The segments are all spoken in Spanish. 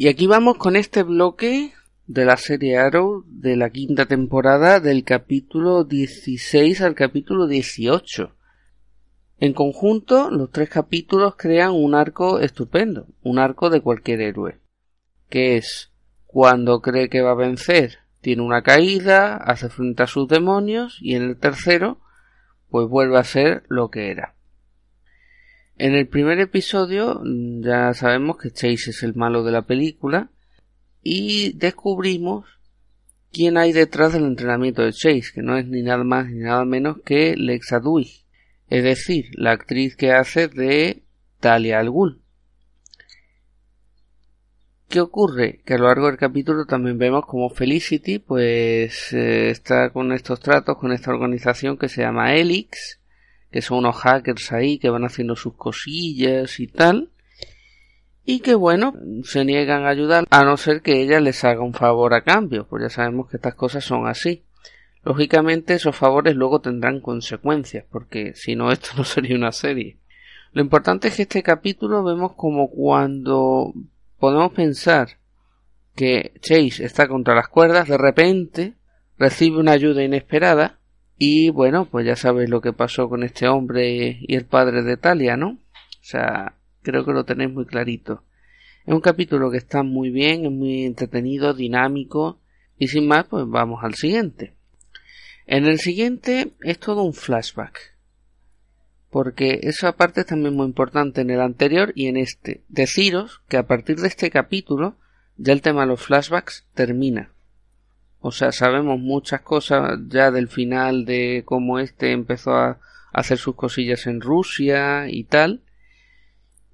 Y aquí vamos con este bloque de la serie Arrow de la quinta temporada del capítulo 16 al capítulo 18. En conjunto, los tres capítulos crean un arco estupendo, un arco de cualquier héroe, que es cuando cree que va a vencer, tiene una caída, hace frente a sus demonios y en el tercero, pues vuelve a ser lo que era. En el primer episodio mm, ya sabemos que Chase es el malo de la película y descubrimos quién hay detrás del entrenamiento de Chase, que no es ni nada más ni nada menos que Lexa Adui, es decir, la actriz que hace de Talia al. ¿Qué ocurre? Que a lo largo del capítulo también vemos como Felicity pues eh, está con estos tratos con esta organización que se llama Elix, que son unos hackers ahí que van haciendo sus cosillas y tal, y que bueno, se niegan a ayudar a no ser que ella les haga un favor a cambio, pues ya sabemos que estas cosas son así. Lógicamente esos favores luego tendrán consecuencias, porque si no esto no sería una serie. Lo importante es que este capítulo vemos como cuando podemos pensar que Chase está contra las cuerdas, de repente recibe una ayuda inesperada y bueno, pues ya sabéis lo que pasó con este hombre y el padre de Talia, ¿no? O sea, creo que lo tenéis muy clarito. Es un capítulo que está muy bien, es muy entretenido, dinámico y sin más, pues vamos al siguiente. En el siguiente es todo un flashback. Porque esa parte es también muy importante en el anterior y en este. Deciros que a partir de este capítulo ya el tema de los flashbacks termina. O sea, sabemos muchas cosas ya del final de cómo este empezó a hacer sus cosillas en Rusia y tal.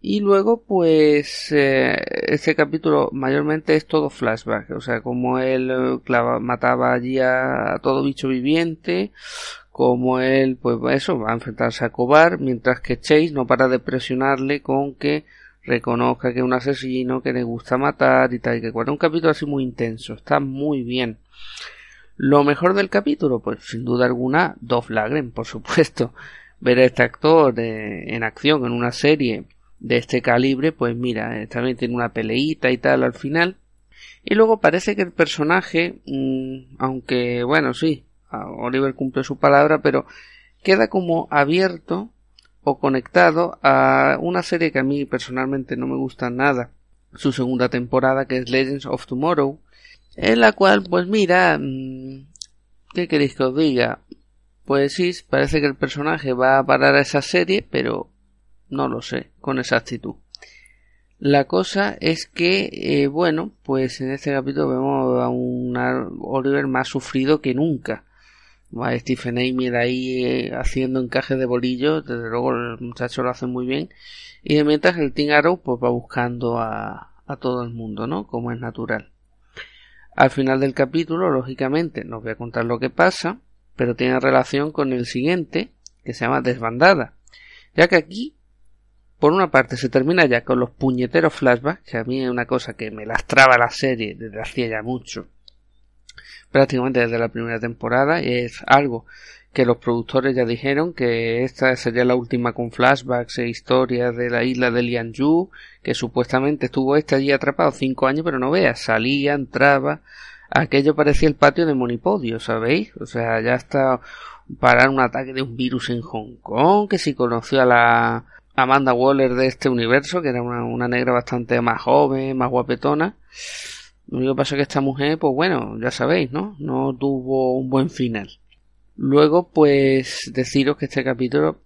Y luego, pues, eh, este capítulo mayormente es todo flashback, o sea, como él eh, mataba allí a, todo bicho viviente, como él, pues eso, va a enfrentarse a Cobar, mientras que Chase no para de presionarle con que reconozca que es un asesino, que le gusta matar y tal, y que cuando un capítulo así muy intenso, está muy bien. Lo mejor del capítulo, pues sin duda alguna, Dolph Lagren, por supuesto. Ver a este actor en acción en una serie de este calibre, pues mira, eh, también tiene una peleita y tal al final. Y luego parece que el personaje, mm, aunque bueno, sí, Oliver cumple su palabra, pero queda como abierto o conectado a una serie que a mí personalmente no me gusta nada, su segunda temporada que es Legends of Tomorrow, en la cual, pues mira, mm, ¿qué queréis que os diga? Pues sí, parece que el personaje va a parar a esa serie, pero no lo sé con exactitud. La cosa es que, eh, bueno, pues en este capítulo vemos a un Oliver más sufrido que nunca. A Stephen Amy ahí eh, haciendo encaje de bolillos, desde luego el muchacho lo hace muy bien. Y mientras el Team Arrow pues va buscando a todo el mundo, ¿no? Como es natural. Al final del capítulo, lógicamente, no voy a contar lo que pasa, pero tiene relación con el siguiente, que se llama Desbandada. Ya que aquí por una parte se termina ya con los puñeteros flashbacks, que a mí es una cosa que me lastraba la serie desde hacía ya mucho, prácticamente desde la primera temporada, y es algo que los productores ya dijeron que esta sería la última con flashbacks e historias de la isla de Lianju, que supuestamente estuvo este allí atrapado cinco años, pero no veas, salía, entraba, aquello parecía el patio de Monipodio, ¿sabéis? O sea, ya está parar un ataque de un virus en Hong Kong, que si conoció a la Amanda Waller de este universo, que era una, negra bastante más joven, más guapetona. Lo único que pasa es que esta mujer, pues bueno, ya sabéis, ¿no? No tuvo un buen final. Luego, pues, deciros que este capítulo,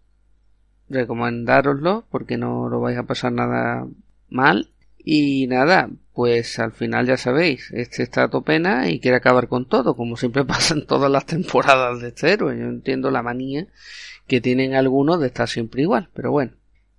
recomendároslo, porque no lo vais a pasar nada mal. Y nada, pues al final ya sabéis, este está a topena y quiere acabar con todo, como siempre pasa en todas las temporadas de este héroe. Yo entiendo la manía que tienen algunos de estar siempre igual, pero bueno.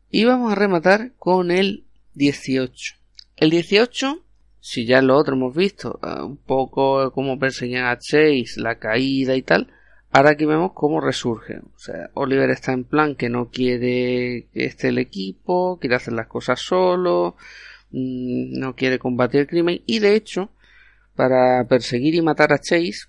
Y vamos a rematar con el 18. El 18, si ya lo otro hemos visto, eh, un poco cómo perseguían a Chase, la caída y tal, ahora aquí vemos cómo resurge. O sea, Oliver está en plan que no quiere que esté el equipo, quiere hacer las cosas solo, mm, no quiere combatir el crimen y de hecho, para perseguir y matar a Chase,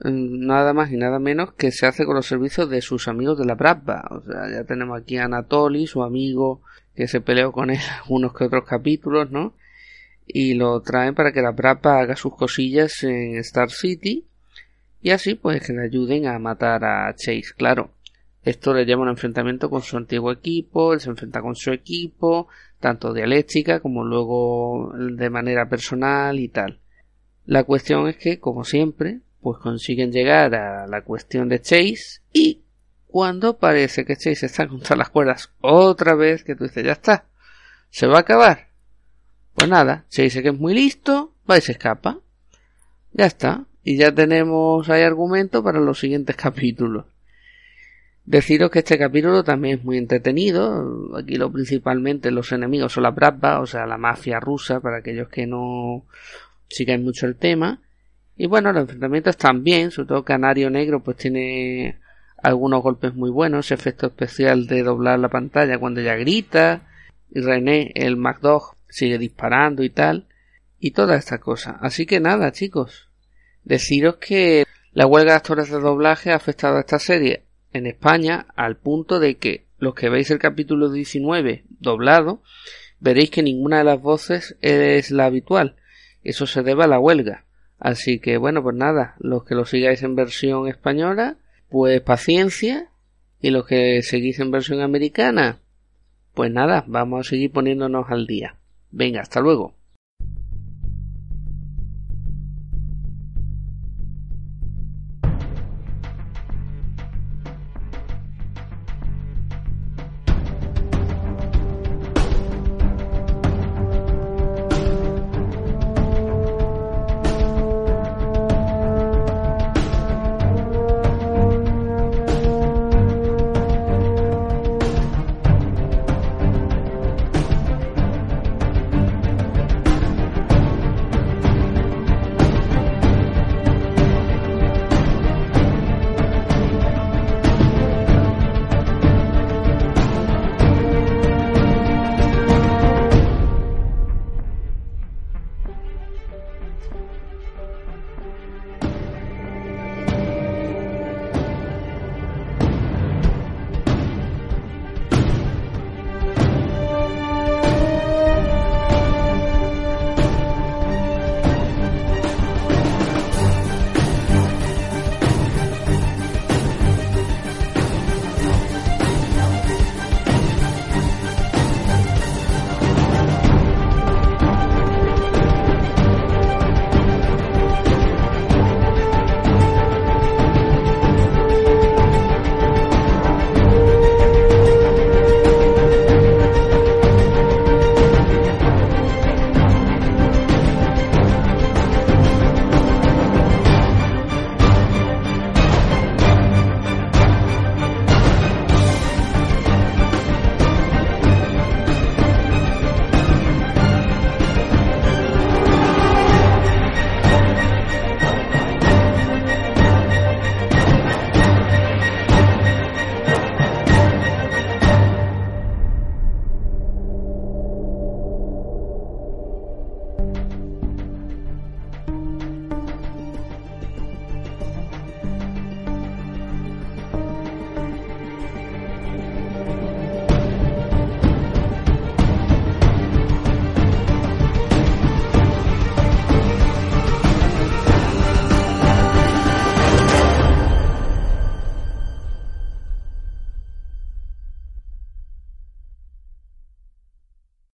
nada más y nada menos que se hace con los servicios de sus amigos de la Bratva. O sea, ya tenemos aquí a Anatoly, su amigo, que se peleó con él unos que otros capítulos, ¿no? Y lo traen para que la Brapa haga sus cosillas en Star City y así pues que le ayuden a matar a Chase, claro. Esto le lleva un enfrentamiento con su antiguo equipo, él se enfrenta con su equipo, tanto dialéctica como luego de manera personal y tal. La cuestión es que, como siempre, pues consiguen llegar a la cuestión de Chase y cuando parece que Chase está contra las cuerdas otra vez, que tú dices, ya está, se va a acabar. Pues nada, Chase dice que es muy listo, va y se escapa. Ya está. Y ya tenemos ahí argumento para los siguientes capítulos. Deciros que este capítulo también es muy entretenido. Aquí lo principalmente los enemigos son la Bratva, o sea, la mafia rusa, para aquellos que no sigan mucho el tema. Y bueno, los enfrentamientos bien, sobre todo Canario Negro pues tiene algunos golpes muy buenos, ese efecto especial de doblar la pantalla cuando ella grita, y René, el MacDog, sigue disparando y tal, y toda esta cosa. Así que nada, chicos, deciros que la huelga de actores de doblaje ha afectado a esta serie en España al punto de que los que veis el capítulo 19 doblado, veréis que ninguna de las voces es la habitual. Eso se debe a la huelga. Así que bueno, pues nada, los que lo sigáis en versión española, pues paciencia. Y los que seguís en versión americana, pues nada, vamos a seguir poniéndonos al día. Venga, hasta luego.